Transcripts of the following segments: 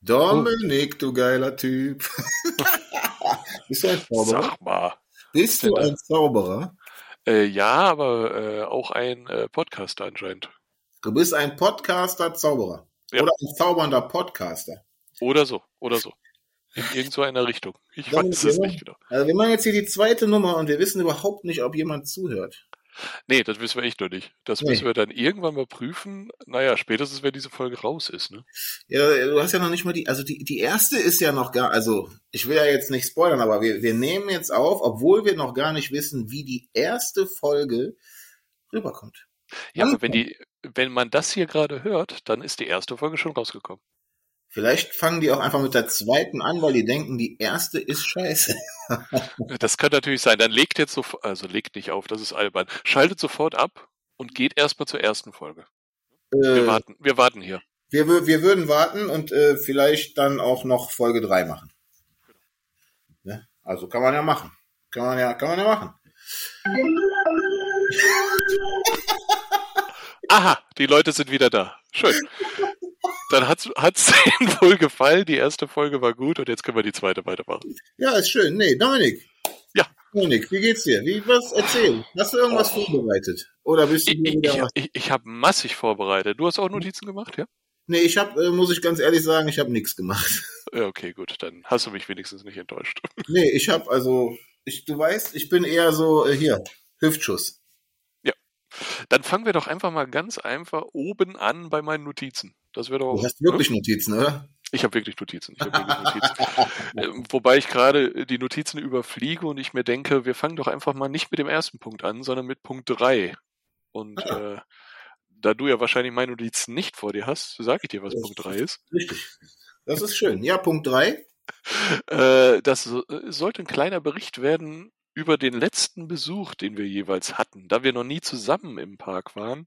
Dominik, du geiler Typ. Bist du ein Zauberer? Sag mal. Bist du ein Zauberer? Äh, ja, aber äh, auch ein äh, Podcaster anscheinend. Du bist ein Podcaster-Zauberer. Ja. Oder ein zaubernder Podcaster. Oder so, oder so. In irgend so einer Richtung. Ich Dominik, weiß es nicht genau. also wir machen jetzt hier die zweite Nummer und wir wissen überhaupt nicht, ob jemand zuhört. Nee, das wissen wir echt noch nicht. Das Nee. müssen wir dann irgendwann mal prüfen. Naja, spätestens, wenn diese Folge raus ist, ne? Ja, du hast ja noch nicht mal die, also die, die erste ist ja noch gar, also ich will ja jetzt nicht spoilern, aber wir, wir nehmen jetzt auf, obwohl wir noch gar nicht wissen, wie die erste Folge rüberkommt. Ja, aber wenn die, wenn man das hier gerade hört, dann ist die erste Folge schon rausgekommen. Vielleicht fangen die auch einfach mit der zweiten an, weil die denken, die erste ist scheiße. Das kann natürlich sein. Dann legt jetzt sofort, also legt nicht auf, das ist albern. Schaltet sofort ab und geht erstmal zur ersten Folge. Wir Äh, warten, wir warten hier. wir, wir würden warten und äh, vielleicht dann auch noch Folge 3 machen. Ne? Also kann man ja machen. Kann man ja, kann man ja machen. Aha, die Leute sind wieder da. Schön. Dann hat's, hat's denen wohl gefallen. Die erste Folge war gut und jetzt können wir die zweite weitermachen. Ja, ist schön. Nee, Dominik. Ja. Dominik, wie geht's dir? Wie, was, erzähl. Hast du irgendwas Oh. vorbereitet? Oder bist du Ich, wieder ich, ich, ich habe massig vorbereitet. Du hast auch Notizen gemacht, ja? Nee, ich hab, äh, muss ich ganz ehrlich sagen, ich habe nichts gemacht. Ja, Okay, gut. Dann hast du mich wenigstens nicht enttäuscht. Nee, ich habe also, ich, du weißt, ich bin eher so äh, hier, Hüftschuss. Dann fangen wir doch einfach mal ganz einfach oben an bei meinen Notizen. Das wäre doch. Du hast wirklich Notizen, oder? Ich habe wirklich Notizen. Ich hab wirklich Notizen. Ähm, Wobei ich gerade die Notizen überfliege und ich mir denke, wir fangen doch einfach mal nicht mit dem ersten Punkt an, sondern mit Punkt drei. Und äh, da du ja wahrscheinlich meine Notizen nicht vor dir hast, sage ich dir, was Das- Punkt drei ist. Richtig. Das ist schön. Ja, Punkt drei. Äh, das äh, sollte ein kleiner Bericht werden über den letzten Besuch, den wir jeweils hatten. Da wir noch nie zusammen im Park waren,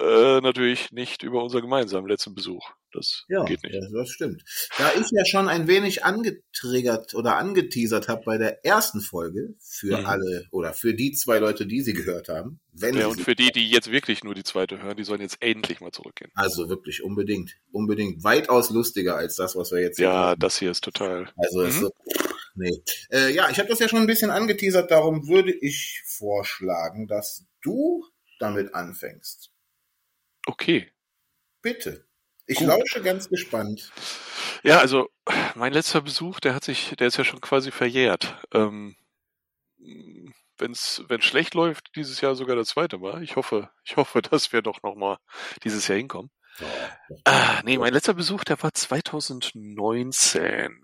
äh, natürlich nicht über unseren gemeinsamen letzten Besuch. Das Ja, geht nicht. ja, das stimmt. Da ich ja schon ein wenig angetriggert oder angeteasert habe bei der ersten Folge für Mhm. alle oder für die zwei Leute, die sie gehört haben, wenn Ja, und für die, die jetzt wirklich nur die zweite hören, die sollen jetzt endlich mal zurückgehen. also wirklich unbedingt, unbedingt weitaus lustiger als das, was wir jetzt hier Ja, haben. das hier ist total. Also ist Mhm. so, nee. Äh, ja, ich habe das ja schon ein bisschen angeteasert, darum würde ich vorschlagen, dass du damit anfängst. Okay. Bitte. Ich Gut. lausche ganz gespannt. Ja, also mein letzter Besuch, der hat sich, der ist ja schon quasi verjährt. Ähm, wenn's, wenn schlecht läuft, dieses Jahr sogar das zweite Mal. Ich hoffe, ich hoffe, dass wir doch noch mal dieses Jahr hinkommen. Ah, nee, mein letzter Besuch, der war 2019.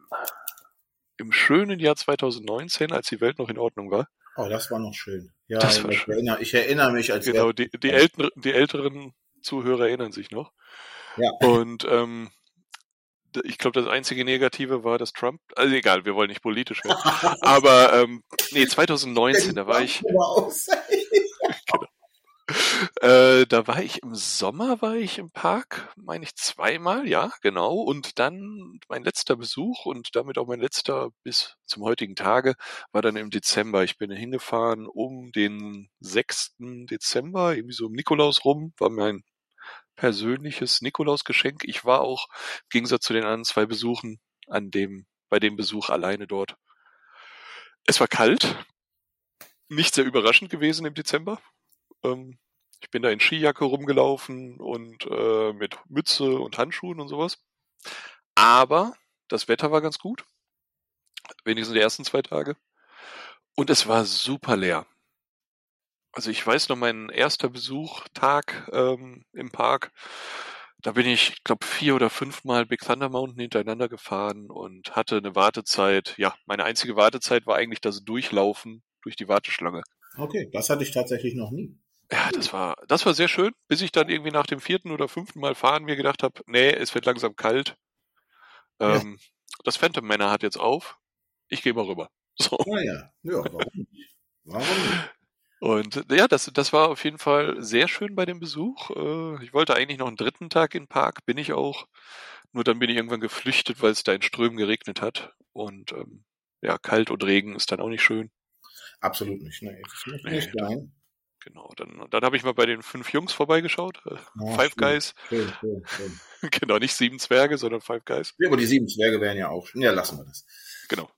Im schönen Jahr 2019, als die Welt noch in Ordnung war. Oh, das war noch schön. Ja, Das war ich, schön. Erinnere, ich erinnere mich, als Genau, die, die, älteren, die älteren Zuhörer erinnern sich noch. Ja. Und ähm, ich glaube, das einzige Negative war, dass Trump, also egal, wir wollen nicht politisch werden. Aber ähm, nee, 2019, da war ich, aus- äh, da war ich im Sommer, war ich im Park, meine ich zweimal, ja, genau. Und dann mein letzter Besuch und damit auch mein letzter bis zum heutigen Tage war dann im Dezember. Ich bin hingefahren um den 6. Dezember, irgendwie so um Nikolaus rum, war mein persönliches Nikolausgeschenk. Ich war auch im Gegensatz zu den anderen zwei Besuchen an dem, bei dem Besuch alleine dort. Es war kalt, nicht sehr überraschend gewesen im Dezember. Ähm, ich bin da in Skijacke rumgelaufen und äh, mit Mütze und Handschuhen und sowas. Aber das Wetter war ganz gut. Wenigstens die ersten zwei Tage. Und es war super leer. Also ich weiß noch, mein erster Besuchtag ähm, im Park, da bin ich, ich glaube, vier oder fünfmal Big Thunder Mountain hintereinander gefahren und hatte eine Wartezeit. Ja, meine einzige Wartezeit war eigentlich das Durchlaufen durch die Warteschlange. Okay, das hatte ich tatsächlich noch nie. Ja, das war, das war sehr schön, bis ich dann irgendwie nach dem vierten oder fünften Mal fahren mir gedacht habe, nee, es wird langsam kalt. Ja. Ähm, Das Phantom Männer hat jetzt auf. Ich gehe mal rüber. So. Naja, ja, warum nicht? Warum nicht? Und ja, das, das war auf jeden Fall sehr schön bei dem Besuch. Äh, Ich wollte eigentlich noch einen dritten Tag in den Park, bin ich auch. Nur dann bin ich irgendwann geflüchtet, weil es da in Strömen geregnet hat. Und ähm, ja, kalt und Regen ist dann auch nicht schön. Absolut nicht. Nee, muss Nee, nicht sein. Genau, dann, dann habe ich mal bei den fünf Jungs vorbeigeschaut. äh, Ja, Five schön, Guys. Schön, schön. genau, nicht sieben Zwerge, sondern Five Guys. Ja, aber die sieben Zwerge wären ja auch. Ja, lassen wir das. Genau.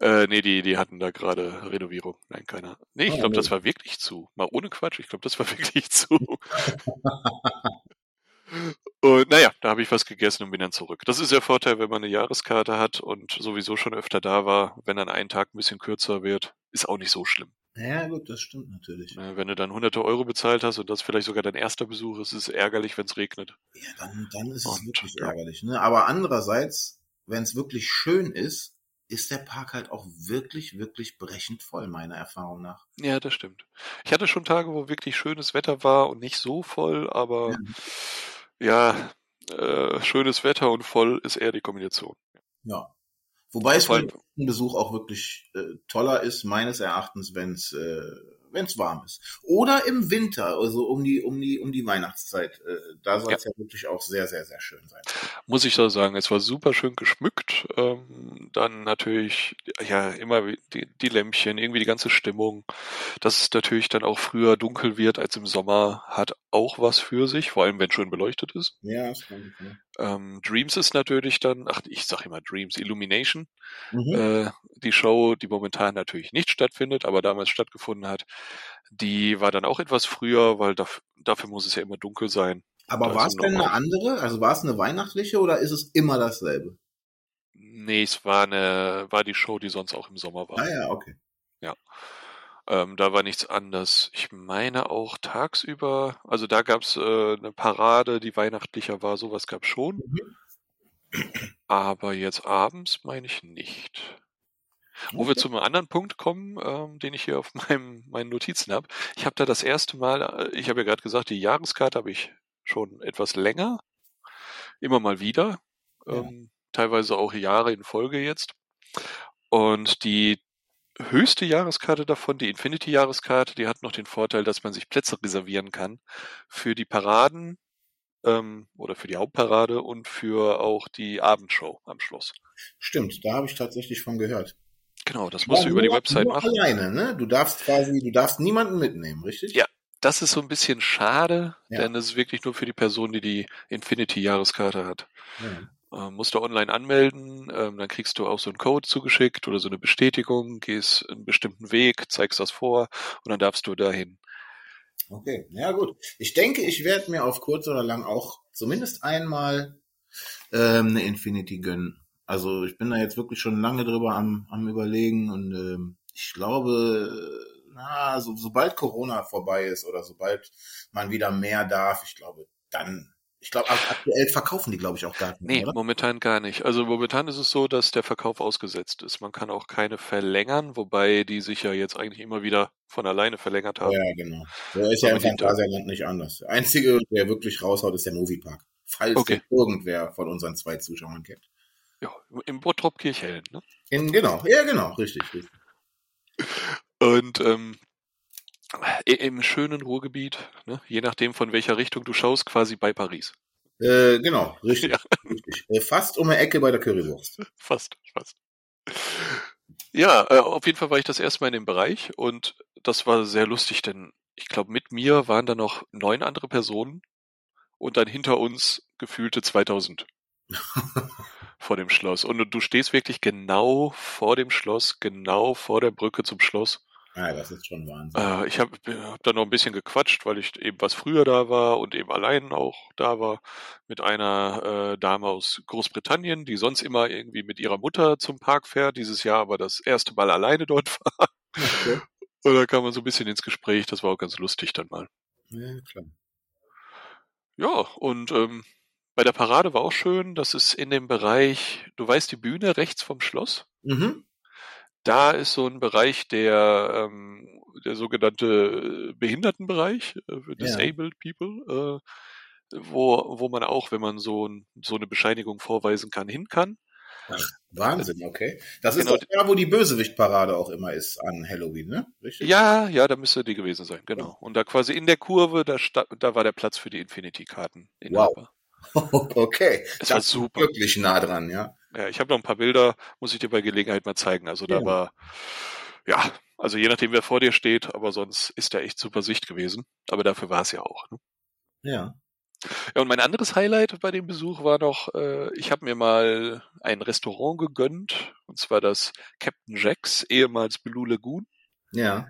Äh, nee, die, die hatten da gerade Renovierung. Nein, keiner. Nee, ich Ah, glaube, das war wirklich zu. Mal ohne Quatsch, ich glaube, das war wirklich zu. und naja, da habe ich was gegessen und bin dann zurück. Das ist der Vorteil, wenn man eine Jahreskarte hat und sowieso schon öfter da war. Wenn dann ein Tag ein bisschen kürzer wird, ist auch nicht so schlimm. Ja, gut, das stimmt natürlich. Ne, Wenn du dann hunderte Euro bezahlt hast und das vielleicht sogar dein erster Besuch ist, ist es ärgerlich, wenn es regnet. Ja, dann, dann ist es Und, wirklich ja. ärgerlich. Ne? Aber andererseits, wenn es wirklich schön ist, ist der Park halt auch wirklich, wirklich brechend voll, meiner Erfahrung nach. Ja, das stimmt. Ich hatte schon Tage, wo wirklich schönes Wetter war und nicht so voll, aber ja, äh, schönes Wetter und voll ist eher die Kombination. Ja. Wobei es für den Besuch auch wirklich äh, toller ist, meines Erachtens, wenn es äh, wenn's warm ist. Oder im Winter, also um die, um die, um die Weihnachtszeit. Äh, da soll es ja. wirklich auch sehr, sehr, sehr schön sein. Muss ich so sagen, es war super schön geschmückt. Ähm, dann natürlich, ja, immer die, die Lämpchen, irgendwie die ganze Stimmung. Dass es natürlich dann auch früher dunkel wird als im Sommer, hat auch was für sich, vor allem wenn schön beleuchtet ist. Ja, das kann ich, ne? Ähm, Dreams ist natürlich dann, ach, ich sag immer Dreams, Illumination. mhm. äh, die Show, die momentan natürlich nicht stattfindet, aber damals stattgefunden hat, die war dann auch etwas früher, weil daf dafür muss es ja immer dunkel sein. Aber war es denn eine andere? Also war es eine weihnachtliche oder ist es immer dasselbe? Nee, es war eine, war die Show, die sonst auch im Sommer war. Ah ja, okay. Ähm, da war nichts anders. Ich meine auch tagsüber, also da gab's äh, eine Parade, die weihnachtlicher war, sowas gab's schon. Aber jetzt abends meine ich nicht. Wo wir zu einem anderen Punkt kommen, ähm, den ich hier auf meinem, meinen Notizen habe. Ich habe da das erste Mal, äh, ich habe ja gerade gesagt, die Jahreskarte habe ich schon etwas länger, immer mal wieder, Ja. ähm, teilweise auch Jahre in Folge jetzt. Und die höchste Jahreskarte davon, die Infinity-Jahreskarte, die hat noch den Vorteil, dass man sich Plätze reservieren kann für die Paraden ähm, oder für die Hauptparade und für auch die Abendshow am Schloss. Stimmt, da habe ich tatsächlich von gehört. Genau, das musst du über die Website machen. alleine, ne? Du darfst quasi, du darfst niemanden mitnehmen, richtig? Ja. Das ist so ein bisschen schade, Ja. denn es ist wirklich nur für die Person, die die Infinity-Jahreskarte hat. Ja. Ähm, musst du online anmelden, ähm, dann kriegst du auch so einen Code zugeschickt oder so eine Bestätigung, gehst einen bestimmten Weg, zeigst das vor und dann darfst du dahin. Okay, ja gut. Ich denke, ich werde mir auf kurz oder lang auch zumindest einmal ähm, eine Infinity gönnen. Also ich bin da jetzt wirklich schon lange drüber am, am überlegen und ähm, ich glaube, na, so, sobald Corona vorbei ist oder sobald man wieder mehr darf, ich glaube, dann, ich glaube, ak- aktuell verkaufen die, glaube ich, auch gar nicht, Nee, oder? momentan gar nicht. Also momentan ist es so, dass der Verkauf ausgesetzt ist. Man kann auch keine verlängern, wobei die sich ja jetzt eigentlich immer wieder von alleine verlängert haben. Ja, genau. So ist ja Aber im die- Phantasialand nicht anders. Der einzige, der wirklich raushaut, ist der Moviepark. Falls Okay. irgendwer von unseren zwei Zuschauern kennt. Ja, im Bottrop Kirchhellen. Ne? In, genau, ja, genau, richtig, richtig. Und ähm, im schönen Ruhrgebiet, ne? je nachdem von welcher Richtung du schaust, quasi bei Paris. Äh, genau, richtig, Ja. richtig. Äh, fast um die Ecke bei der Currywurst. Fast, fast. Ja, äh, auf jeden Fall war ich das erste Mal in dem Bereich und das war sehr lustig, denn ich glaube, mit mir waren da noch neun andere Personen und dann hinter uns gefühlte 2000 vor dem Schloss. Und du stehst wirklich genau vor dem Schloss, genau vor der Brücke zum Schloss. Ah, das ist schon Wahnsinn. Äh, ich habe hab da noch ein bisschen gequatscht, weil ich eben was früher da war und eben allein auch da war mit einer äh, Dame aus Großbritannien, die sonst immer irgendwie mit ihrer Mutter zum Park fährt, dieses Jahr aber das erste Mal alleine dort war. Okay. Und da kam man so ein bisschen ins Gespräch, das war auch ganz lustig dann mal. Ja, klar. Ja, und ähm, bei der Parade war auch schön, das ist in dem Bereich, du weißt die Bühne rechts vom Schloss? Mhm. Da ist so ein Bereich der, ähm, der sogenannte äh, Behindertenbereich, äh, für Ja. Disabled People, äh, wo, wo man auch, wenn man so, ein, so eine Bescheinigung vorweisen kann, hin kann. Wahnsinn, okay. Das ist Genau. auch da, wo die Bösewichtparade auch immer ist an Halloween, ne? Richtig? Ja, ja, da müsste die gewesen sein, genau. Und da quasi in der Kurve, da, sta da war der Platz für die Infinity-Karten. Wow. Okay. War Das ist super. wirklich nah dran, ja. Ja, ich habe noch ein paar Bilder, muss ich dir bei Gelegenheit mal zeigen. Also da Ja. war, ja, Also je nachdem, wer vor dir steht, aber sonst ist da echt super Sicht gewesen. Aber dafür war es ja auch. Ne? Ja. Ja, und mein anderes Highlight bei dem Besuch war noch, äh, ich habe mir mal ein Restaurant gegönnt, und zwar das Captain Jacks, ehemals Blue Lagoon. Ja.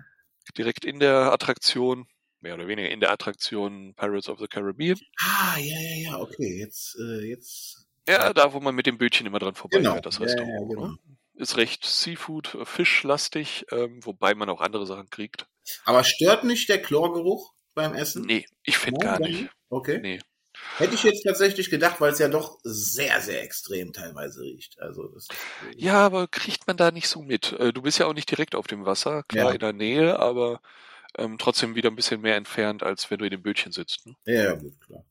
Direkt in der Attraktion, mehr oder weniger in der Attraktion Pirates of the Caribbean. Ah, ja, ja, ja, okay. Jetzt, äh, jetzt. Ja, da, wo man mit dem Bötchen immer dran vorbeifährt, Genau. das Ja, Restaurant. ja, genau. ne? Ist recht Seafood, äh, Fischlastig, ähm, wobei man auch andere Sachen kriegt. Aber stört nicht der Chlorgeruch beim Essen? Nee, ich finde Nein, gar nicht. Okay. Nee. Hätte ich jetzt tatsächlich gedacht, weil es ja doch sehr, sehr extrem teilweise riecht. Also das Ja, aber kriegt man da nicht so mit. Äh, Du bist ja auch nicht direkt auf dem Wasser, klar Ja. in der Nähe, aber ähm, trotzdem wieder ein bisschen mehr entfernt, als wenn du in dem Bötchen sitzt. Ne? Ja, ja, gut, klar.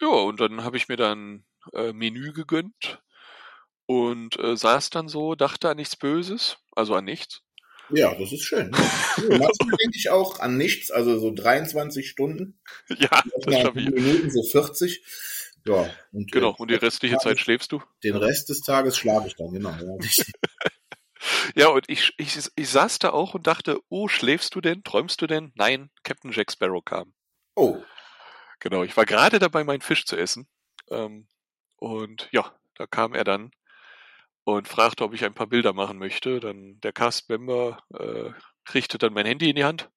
Ja, und dann habe ich mir dann äh, Menü gegönnt und äh, saß dann so, dachte an nichts Böses, also an nichts. Ja, das ist schön. Ja, manchmal denke ich auch an nichts, also so 23 Stunden. ja, das schaffe ich. Minuten so 40. Ja, und Genau, äh, und die restliche Zeit schläfst du? den Rest des Tages schlafe ich dann, genau. Ja. Ja, und ich, ich, ich saß da auch und dachte, oh, schläfst du denn? Träumst du denn? Nein, Captain Jack Sparrow kam. Oh, Genau, ich war gerade dabei, meinen Fisch zu essen. Ähm, und ja, da kam er dann und fragte, ob ich ein paar Bilder machen möchte. Dann der Cast-Member äh, kriegte dann mein Handy in die Hand.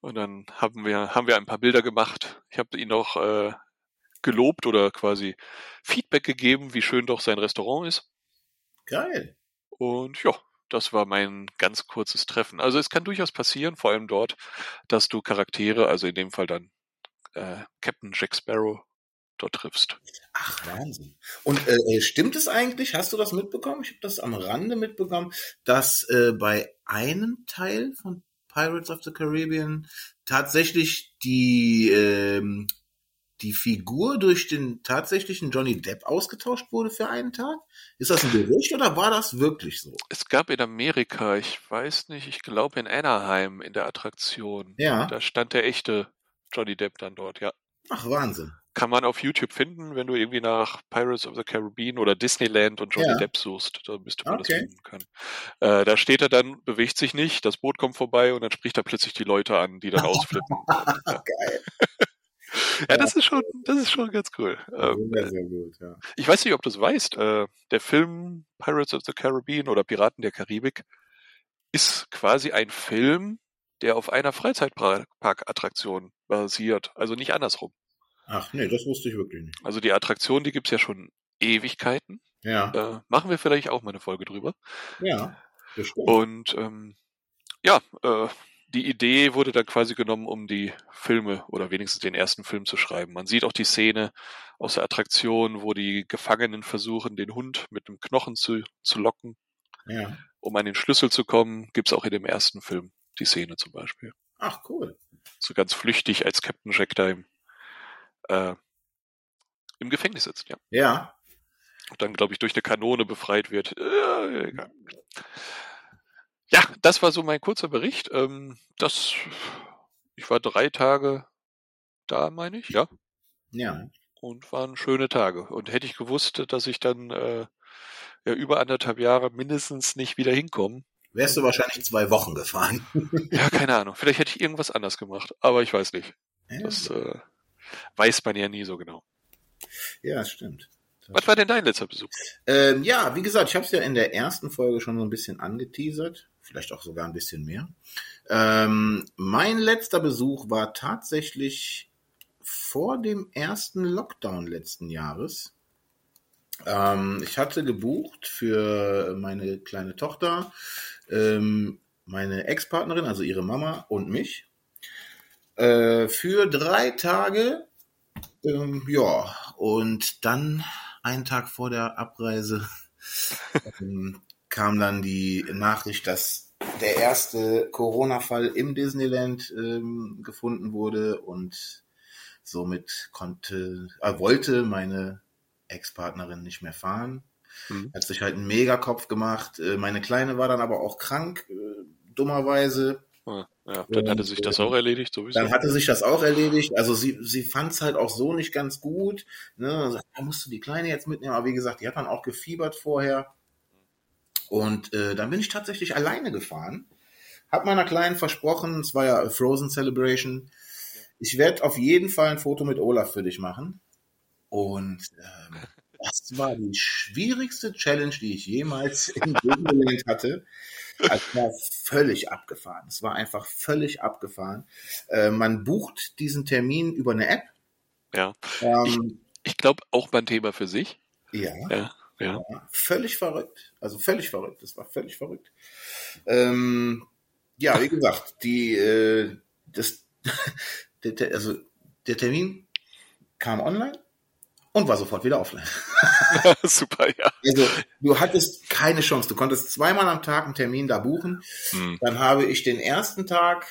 Und dann haben wir, haben wir ein paar Bilder gemacht. Ich habe ihn auch äh, gelobt oder quasi Feedback gegeben, wie schön doch sein Restaurant ist. geil. Und ja, das war mein ganz kurzes Treffen. Also es kann durchaus passieren, vor allem dort, dass du Charaktere, also in dem Fall dann äh, Captain Jack Sparrow, dort triffst. Ach, Wahnsinn. Und äh, äh, stimmt es eigentlich, hast du das mitbekommen? Ich habe das am Rande mitbekommen, dass äh, bei einem Teil von Pirates of the Caribbean tatsächlich die, ähm, die Figur durch den tatsächlichen Johnny Depp ausgetauscht wurde für einen Tag? Ist das ein Gerücht oder war das wirklich so? Es gab in Amerika, ich weiß nicht, ich glaube in Anaheim in der Attraktion, Ja. da stand der echte Johnny Depp dann dort, ja. Ach, Wahnsinn. Kann man auf YouTube finden, wenn du irgendwie nach Pirates of the Caribbean oder Disneyland und Johnny Ja. Depp suchst, da müsste man Okay. das finden können. Äh, da steht er dann, bewegt sich nicht, das Boot kommt vorbei und dann spricht er plötzlich die Leute an, die dann ausflippen. Geil. Ja, das ist schon, das ist schon ganz cool. Ähm, Sehr, sehr gut, ja. ich weiß nicht, ob du es weißt, äh, der Film Pirates of the Caribbean oder Piraten der Karibik ist quasi ein Film, der auf einer Freizeitparkattraktion basiert, also nicht andersrum. Ach, nee, das wusste ich wirklich nicht. Also die Attraktion, die gibt's ja schon Ewigkeiten. Ja, Äh, machen wir vielleicht auch mal eine Folge drüber. ja, bestimmt. Und ähm, ja, äh, die Idee wurde dann quasi genommen, um die Filme oder wenigstens den ersten Film zu schreiben. Man sieht auch die Szene aus der Attraktion, wo die Gefangenen versuchen, den Hund mit einem Knochen zu, zu locken, Ja. um an den Schlüssel zu kommen. Gibt's auch in dem ersten Film die Szene zum Beispiel. Ach, cool. So ganz flüchtig als Captain Jack da im, äh, im Gefängnis sitzt, ja. Ja, und dann, glaube ich, durch eine Kanone befreit wird. Äh, egal. Ja, das war so mein kurzer Bericht. Ähm, das, ich war drei Tage da, meine ich, ja, ja. und waren schöne Tage. Und hätte ich gewusst, dass ich dann äh, ja über anderthalb Jahre mindestens nicht wieder hinkomme, Wärst du wahrscheinlich zwei Wochen gefahren. ja, keine Ahnung. Vielleicht hätte ich irgendwas anders gemacht, aber ich weiß nicht. Ja, Das äh, weiß man ja nie so genau. ja stimmt. Was war denn dein letzter Besuch? Ähm, ja, wie gesagt, ich habe es ja in der ersten Folge schon so ein bisschen angeteasert, vielleicht auch sogar ein bisschen mehr. Ähm, mein letzter Besuch war tatsächlich vor dem ersten Lockdown letzten Jahres. Ähm, ich hatte gebucht für meine kleine Tochter, ähm, meine Ex-Partnerin, also ihre Mama und mich, äh, für drei Tage. Ähm, ja, und dann einen Tag vor der Abreise ähm, kam dann die Nachricht, dass der erste Corona-Fall im Disneyland ähm, gefunden wurde und somit konnte, äh, wollte meine Ex-Partnerin nicht mehr fahren. Mhm. Hat sich halt einen Megakopf gemacht. Äh, meine Kleine war dann aber auch krank, äh, dummerweise. Ah, Ja, dann hatte sich das auch erledigt, sowieso. Dann hatte sich das auch erledigt. Also sie, sie fand es halt auch so nicht ganz gut. Ne? Also, da musst du die Kleine jetzt mitnehmen. Aber wie gesagt, die hat dann auch gefiebert vorher. Und äh, dann bin ich tatsächlich alleine gefahren. Hab meiner Kleinen versprochen, es war ja a Frozen Celebration. Ich werde auf jeden Fall ein Foto mit Olaf für dich machen. Und ähm, das war die schwierigste Challenge, die ich jemals in Disneyland hatte. Also es war völlig abgefahren. Es war einfach völlig abgefahren. Äh, man bucht diesen Termin über eine App. Ja. Ähm, ich, ich glaube auch mal ein Thema für sich. Ja. Ja. Ja. Völlig verrückt. Also völlig verrückt. Das war völlig verrückt. Ähm, ja, wie gesagt, die, äh, das, der, also der Termin kam online und war sofort wieder offline. Super, ja. Also du hattest keine Chance. Du konntest zweimal am Tag einen Termin da buchen. Hm. Dann habe ich den ersten Tag,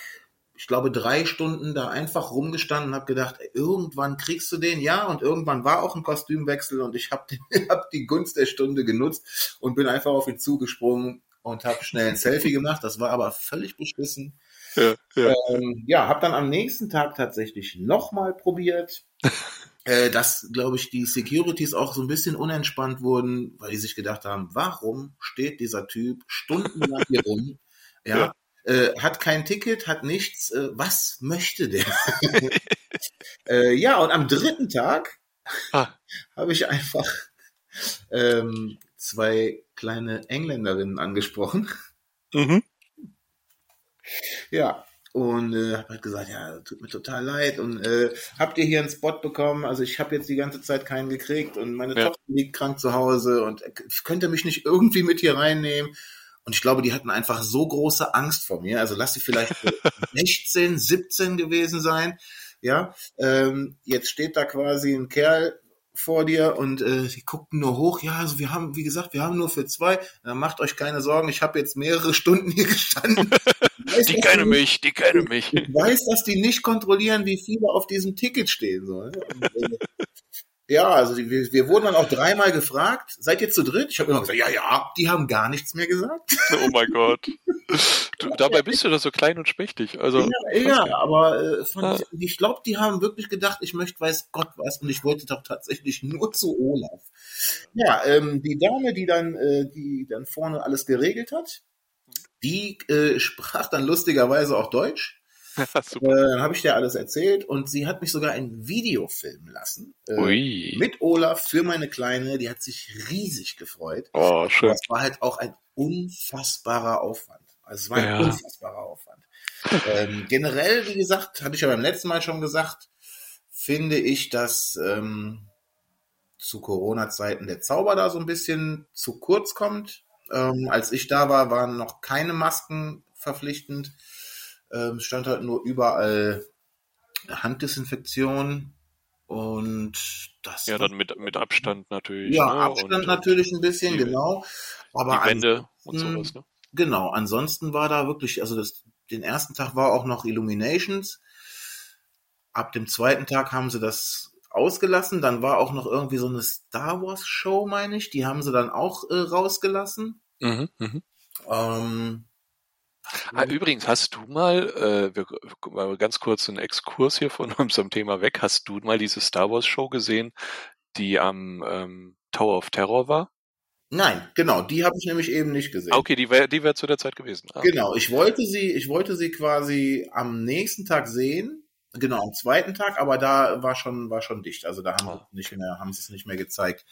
ich glaube drei Stunden da einfach rumgestanden und habe gedacht, irgendwann kriegst du den, ja. Und irgendwann war auch ein Kostümwechsel und ich habe hab die Gunst der Stunde genutzt und bin einfach auf ihn zugesprungen und habe schnell ein Selfie gemacht. Das war aber völlig beschissen. Ja, ja. Ähm, ja habe dann am nächsten Tag tatsächlich nochmal probiert. äh, dass, glaube ich, die Securities auch so ein bisschen unentspannt wurden, weil die sich gedacht haben, warum steht dieser Typ stundenlang hier rum? Ja. ja. Äh, hat kein Ticket, hat nichts. Äh, was möchte der? äh, ja, und am dritten Tag ah. habe ich einfach ähm, zwei kleine Engländerinnen angesprochen. Mhm. Ja, und äh, habe halt gesagt, ja, tut mir total leid und äh, habt ihr hier einen Spot bekommen? Also ich habe jetzt die ganze Zeit keinen gekriegt und meine ja. Tochter liegt krank zu Hause und äh, könnt ihr mich nicht irgendwie mit hier reinnehmen? Und ich glaube, die hatten einfach so große Angst vor mir. Also lass sie vielleicht 16, 17 gewesen sein. Ja, ähm, jetzt steht da quasi ein Kerl vor dir und äh, die guckten nur hoch. Ja, also wir haben, wie gesagt, wir haben nur für zwei. Dann macht euch keine Sorgen. Ich habe jetzt mehrere Stunden hier gestanden. Weiß, die kennen mich, die kennen mich. Ich weiß, dass die nicht kontrollieren, wie viele auf diesem Ticket stehen. So, ne? und, äh, ja, also wir, wir wurden dann auch dreimal gefragt, seid ihr zu dritt? Ich habe immer gesagt, ja, ja, die haben gar nichts mehr gesagt. Oh mein Gott. Du, dabei bist du doch so klein und schmächtig. Also, ja, ja aber äh, ich, ich glaube, die haben wirklich gedacht, ich möchte weiß Gott was und ich wollte doch tatsächlich nur zu Olaf. Ja, ähm, die Dame, die dann, äh, die dann vorne alles geregelt hat, die äh, sprach dann lustigerweise auch Deutsch. äh, dann habe ich dir alles erzählt und sie hat mich sogar ein Video filmen lassen. Äh, mit Olaf für meine Kleine. Die hat sich riesig gefreut. Oh, schön. Das war halt auch ein unfassbarer Aufwand. Also es war ein ja. unfassbarer Aufwand. ähm, generell, wie gesagt, hatte ich ja beim letzten Mal schon gesagt, finde ich, dass ähm, zu Corona-Zeiten der Zauber da so ein bisschen zu kurz kommt. Ähm, als ich da war, waren noch keine Masken verpflichtend. Ähm, stand halt nur überall Handdesinfektion und das. Ja, dann mit, mit Abstand natürlich. Ja, ne? Abstand und, natürlich ein bisschen, die, genau. Aber die Wände und sowas, ne? Genau, ansonsten war da wirklich, also das, den ersten Tag war auch noch Illuminations. Ab dem zweiten Tag haben sie das ausgelassen. Dann war auch noch irgendwie so eine Star Wars Show, meine ich. Die haben sie dann auch äh, rausgelassen. Mhm, mh. ähm, Ah, übrigens, hast du mal, äh, wir, mal ganz kurz einen Exkurs hier von unserem Thema weg, hast du mal diese Star Wars Show gesehen, die am ähm, Tower of Terror war? Nein, genau, die habe ich nämlich eben nicht gesehen. Okay, die wäre die wär zu der Zeit gewesen. Ah, okay. Genau, ich wollte sie, ich wollte sie quasi am nächsten Tag sehen, genau am zweiten Tag, aber da war schon war schon dicht, also da haben ah, sie nicht mehr haben sie es nicht mehr gezeigt.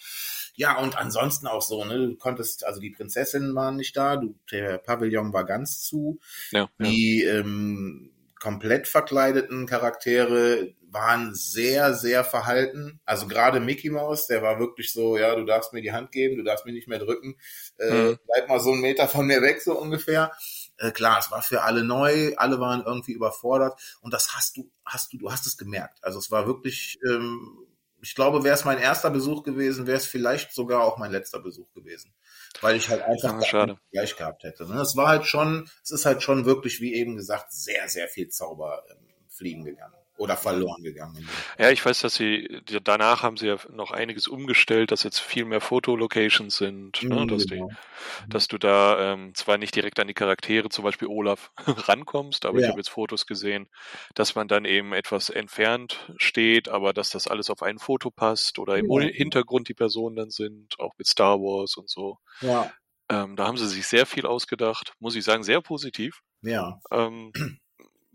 Ja, und ansonsten auch so, ne, du konntest, also die Prinzessinnen waren nicht da, du, der Pavillon war ganz zu. Ja, die ja. Ähm, komplett verkleideten Charaktere waren sehr, sehr verhalten. Also gerade Mickey Mouse, der war wirklich so, ja, du darfst mir die Hand geben, du darfst mich nicht mehr drücken, äh, mhm. bleib mal so einen Meter von mir weg, so ungefähr. Äh, klar, es war für alle neu, alle waren irgendwie überfordert und das hast du, hast du, du hast es gemerkt. Also es war wirklich ähm, ich glaube, wäre es mein erster Besuch gewesen, wäre es vielleicht sogar auch mein letzter Besuch gewesen. Weil ich halt einfach ja, gleich gehabt hätte. Ne? Es war halt schon, es ist halt schon wirklich, wie eben gesagt, sehr, sehr viel Zauber ähm, fliegen gegangen oder verloren gegangen. Ja, ich weiß, dass sie danach haben sie ja noch einiges umgestellt, dass jetzt viel mehr Fotolocations sind, ne, mhm, dass, genau. die, dass du da ähm, zwar nicht direkt an die Charaktere, zum Beispiel Olaf, rankommst, aber ja. ich habe jetzt Fotos gesehen, dass man dann eben etwas entfernt steht, aber dass das alles auf ein Foto passt oder im ja. Hintergrund die Personen dann sind, auch mit Star Wars und so. Ja. Ähm, da haben sie sich sehr viel ausgedacht, muss ich sagen, sehr positiv. Ja. Ähm,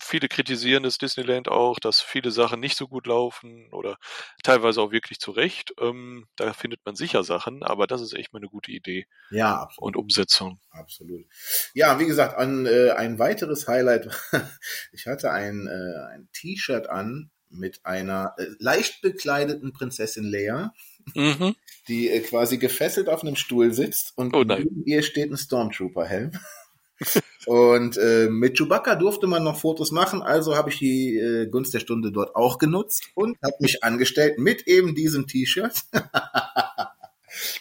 viele kritisieren das Disneyland auch, dass viele Sachen nicht so gut laufen oder teilweise auch wirklich zu Recht. Ähm, da findet man sicher Sachen, aber das ist echt mal eine gute Idee Ja, absolut. und Umsetzung. Absolut. Ja, wie gesagt, an, äh, ein weiteres Highlight. ich hatte ein, äh, ein T-Shirt an mit einer äh, leicht bekleideten Prinzessin Leia, Mhm. die äh, quasi gefesselt auf einem Stuhl sitzt und Oh neben ihr steht ein Stormtrooper-Helm. Und äh, mit Chewbacca durfte man noch Fotos machen, also habe ich die äh, Gunst der Stunde dort auch genutzt und habe mich angestellt mit eben diesem T-Shirt.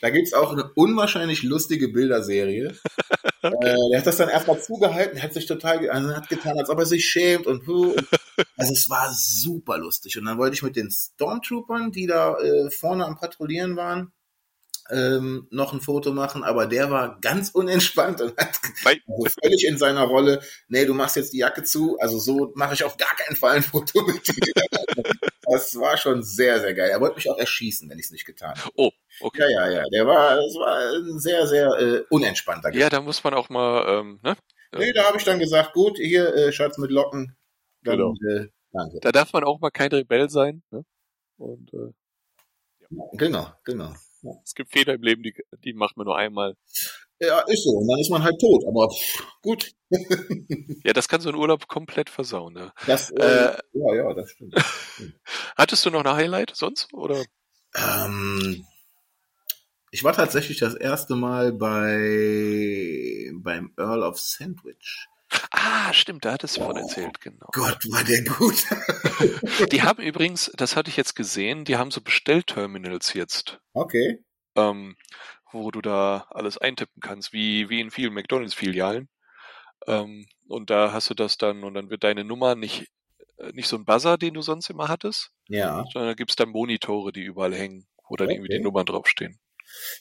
Da gibt's auch eine unwahrscheinlich lustige Bilderserie. äh, der hat das dann erstmal zugehalten, hat sich total also hat getan, als ob er sich schämt und, und also es war super lustig. Und dann wollte ich mit den Stormtroopern, die da äh, vorne am Patrouillieren waren, ähm, noch ein Foto machen, aber der war ganz unentspannt und hat also völlig in seiner Rolle, nee, du machst jetzt die Jacke zu, also so mache ich auf gar keinen Fall ein Foto mit dir. Das war schon sehr, sehr geil. Er wollte mich auch erschießen, wenn ich es nicht getan hätte. oh, okay. Ja, ja, ja. Der war, das war ein sehr, sehr äh, unentspannter Ja, da muss man auch mal, ähm, ne? Nee, da habe ich dann gesagt, gut, hier, äh, Schatz mit Locken. Dann, Genau. äh, danke. Da darf man auch mal kein Rebell sein. Ne? Und äh, Genau, genau. Es gibt Fehler im Leben, die, die macht man nur einmal. Ja, ist so. Und dann ist man halt tot. Aber gut. Ja, das kann so einen Urlaub komplett versauen. Ne? Das, äh, Äh, ja, ja, das stimmt. Hattest du noch eine Highlight sonst? Oder? Ähm, ich war tatsächlich das erste Mal bei beim Earl of Sandwich. Ah, stimmt, da hattest du von erzählt, genau. Gott, war der gut. Die haben übrigens, das hatte ich jetzt gesehen, die haben so Bestellterminals jetzt, okay. ähm, wo du da alles eintippen kannst, wie, wie in vielen McDonalds-Filialen. Ähm, und da hast du das dann und dann wird deine Nummer nicht, äh, nicht so ein Buzzer, den du sonst immer hattest, Ja. sondern da gibt's dann Monitore, die überall hängen, wo dann irgendwie die Okay. Nummern draufstehen.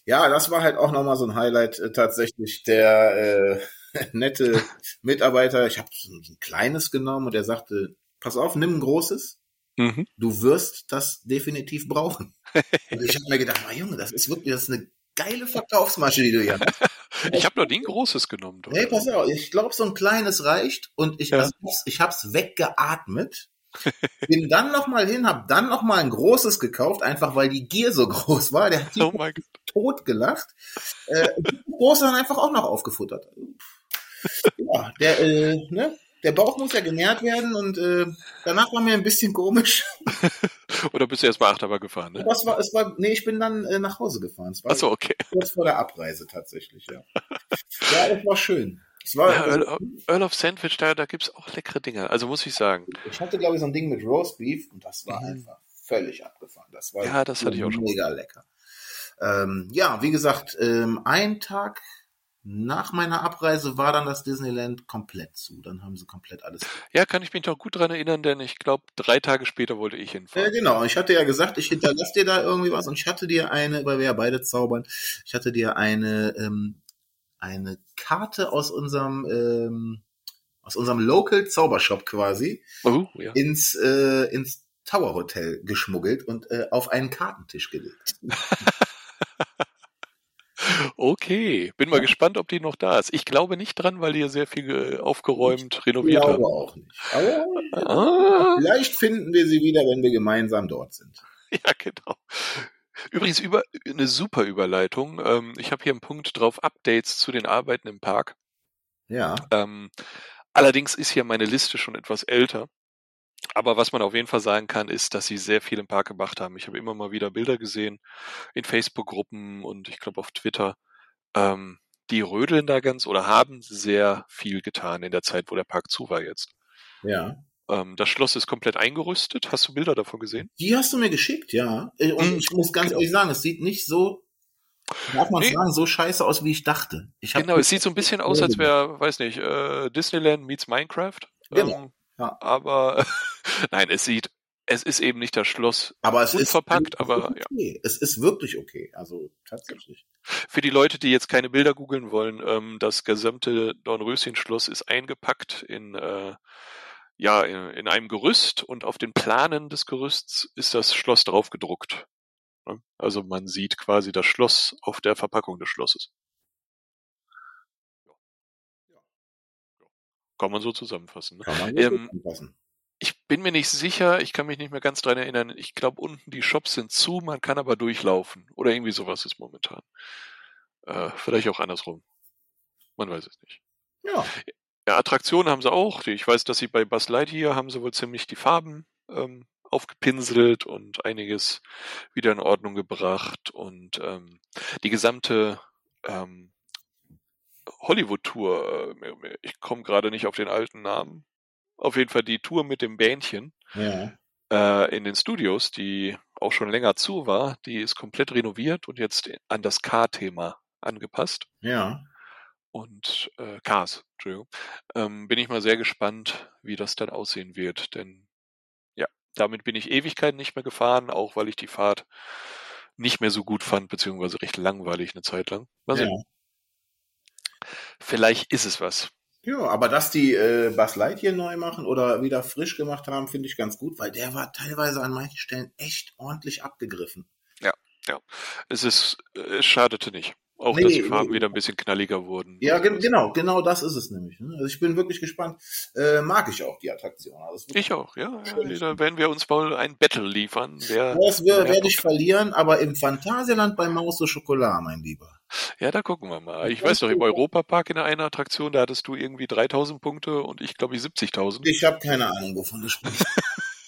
Ja, das war halt auch nochmal so ein Highlight äh, tatsächlich. Der äh, nette Mitarbeiter, ich habe so ein kleines genommen und er sagte, pass auf, nimm ein großes. Mhm. Du wirst das definitiv brauchen. Und ich habe mir gedacht, na Junge, das ist wirklich, das ist eine geile Verkaufsmasche, die du hier hast. Ich habe noch nie ein großes genommen. Nee, pass auf, ich glaube, so ein kleines reicht und ich, Ja. also, ich hab's weggeatmet. Bin dann nochmal hin, hab dann nochmal ein großes gekauft, einfach weil die Gier so groß war. Der hat Oh tot gelacht. Äh, große dann einfach auch noch aufgefuttert. Ja, der, äh, ne? Der Bauch muss ja genährt werden und äh, danach war mir ein bisschen komisch. Oder bist du erst mal Achterbahn gefahren, ne? Was war, es war, nee, ich bin dann äh, nach Hause gefahren. Es war Achso, okay. kurz vor der Abreise tatsächlich, ja. ja, das war schön. Es war, Ja, Earl, also, Earl of Sandwich, da, da gibt's auch leckere Dinge. Also muss ich sagen. ich hatte, glaube ich, so ein Ding mit Roast Beef und das war Mhm. einfach völlig abgefahren. Das war Ja, das hatte ich auch schon. mega lecker. Ähm, ja, wie gesagt, ähm, ein Tag nach meiner Abreise war dann das Disneyland komplett zu. Dann haben sie komplett alles. Ja, kann ich mich noch gut dran erinnern, denn ich glaube, drei Tage später wollte ich hinfahren. genau, ich hatte ja gesagt, ich hinterlasse dir da irgendwie was und ich hatte dir eine, weil wir ja beide zaubern, ich hatte dir eine, ähm, eine Karte aus unserem, ähm, aus unserem Local Zaubershop quasi Oh, ja. ins, äh, ins Tower Hotel geschmuggelt und äh, auf einen Kartentisch gelegt. Okay, bin mal gespannt, ob die noch da ist. Ich glaube nicht dran, weil die ja sehr viel äh, aufgeräumt, Ich renoviert glaube haben. auch nicht. Aber Ah, vielleicht finden wir sie wieder, wenn wir gemeinsam dort sind. ja, genau. Übrigens über eine super Überleitung. Ähm, ich habe hier einen Punkt drauf, Updates zu den Arbeiten im Park. Ja, Ähm, allerdings ist hier meine Liste schon etwas älter. Aber was man auf jeden Fall sagen kann, ist, dass sie sehr viel im Park gemacht haben. Ich habe immer mal wieder Bilder gesehen in Facebook-Gruppen und ich glaube auf Twitter. Ähm, die rödeln da ganz oder haben sehr viel getan in der Zeit, wo der Park zu war jetzt. ja. Ähm, das Schloss ist komplett eingerüstet. Hast du Bilder davon gesehen? Die hast du mir geschickt, ja. Äh, Und Mm, ich muss ganz ehrlich sagen, es sieht nicht so, darf man Nee. sagen, so scheiße aus, wie ich dachte. Ich Genau, es sieht so ein bisschen aus, als wäre, weiß nicht, äh, Disneyland meets Minecraft. Genau, Ähm, ja. Aber nein, es sieht, es ist eben nicht das Schloss. Aber es ist aber okay. ja. Es ist wirklich okay, also tatsächlich. Für die Leute, die jetzt keine Bilder googeln wollen, ähm, das gesamte Dornröschen-Schloss ist eingepackt in äh, ja in, in, einem Gerüst und auf den Planen des Gerüsts ist das Schloss drauf gedruckt. Ne? Also man sieht quasi das Schloss auf der Verpackung des Schlosses. Kann man so zusammenfassen. Ne? Kann man so ähm, zusammenfassen. Bin mir nicht sicher, ich kann mich nicht mehr ganz dran erinnern. Ich glaube, unten die Shops sind zu, man kann aber durchlaufen. Oder irgendwie sowas ist momentan. Äh, vielleicht auch andersrum. Man weiß es nicht. Ja, Ja, Attraktionen haben sie auch. Ich weiß, dass sie bei Buzz Lightyear haben sie wohl ziemlich die Farben ähm, aufgepinselt und einiges wieder in Ordnung gebracht. Und ähm, die gesamte ähm, Hollywood-Tour, äh, ich komme gerade nicht auf den alten Namen. Auf jeden Fall die Tour mit dem Bähnchen ja. äh, in den Studios, die auch schon länger zu war, die ist komplett renoviert und jetzt an das K-Thema angepasst Ja. und äh, Cars, Entschuldigung, ähm, bin ich mal sehr gespannt, wie das dann aussehen wird. Denn ja, damit bin ich Ewigkeiten nicht mehr gefahren, auch weil ich die Fahrt nicht mehr so gut fand, beziehungsweise recht langweilig eine Zeit lang. Mal Ja. sehen. Vielleicht ist es was. Ja, aber dass die äh, Buzz Lightyear neu machen oder wieder frisch gemacht haben, finde ich ganz gut, weil der war teilweise an manchen Stellen echt ordentlich abgegriffen. Es ist, es schadete nicht. Auch Nee, dass die Farben nee. wieder ein bisschen knalliger wurden. Ja, und sowas. genau, genau das ist es nämlich. Ne? Also ich bin wirklich gespannt. Äh, mag ich auch die Attraktion. Also Ich auch, ja. Schön. ja da werden wir uns wohl ein Battle liefern. Wer, das wär- werde ich verlieren, aber im Phantasialand bei Maus au Chocolat, mein Lieber. Ja, da gucken wir mal. Ich weiß noch, im. Europapark in einer Attraktion, da hattest du irgendwie 3000 Punkte und ich glaube ich 70.000. Ich habe keine Ahnung, wovon du sprichst.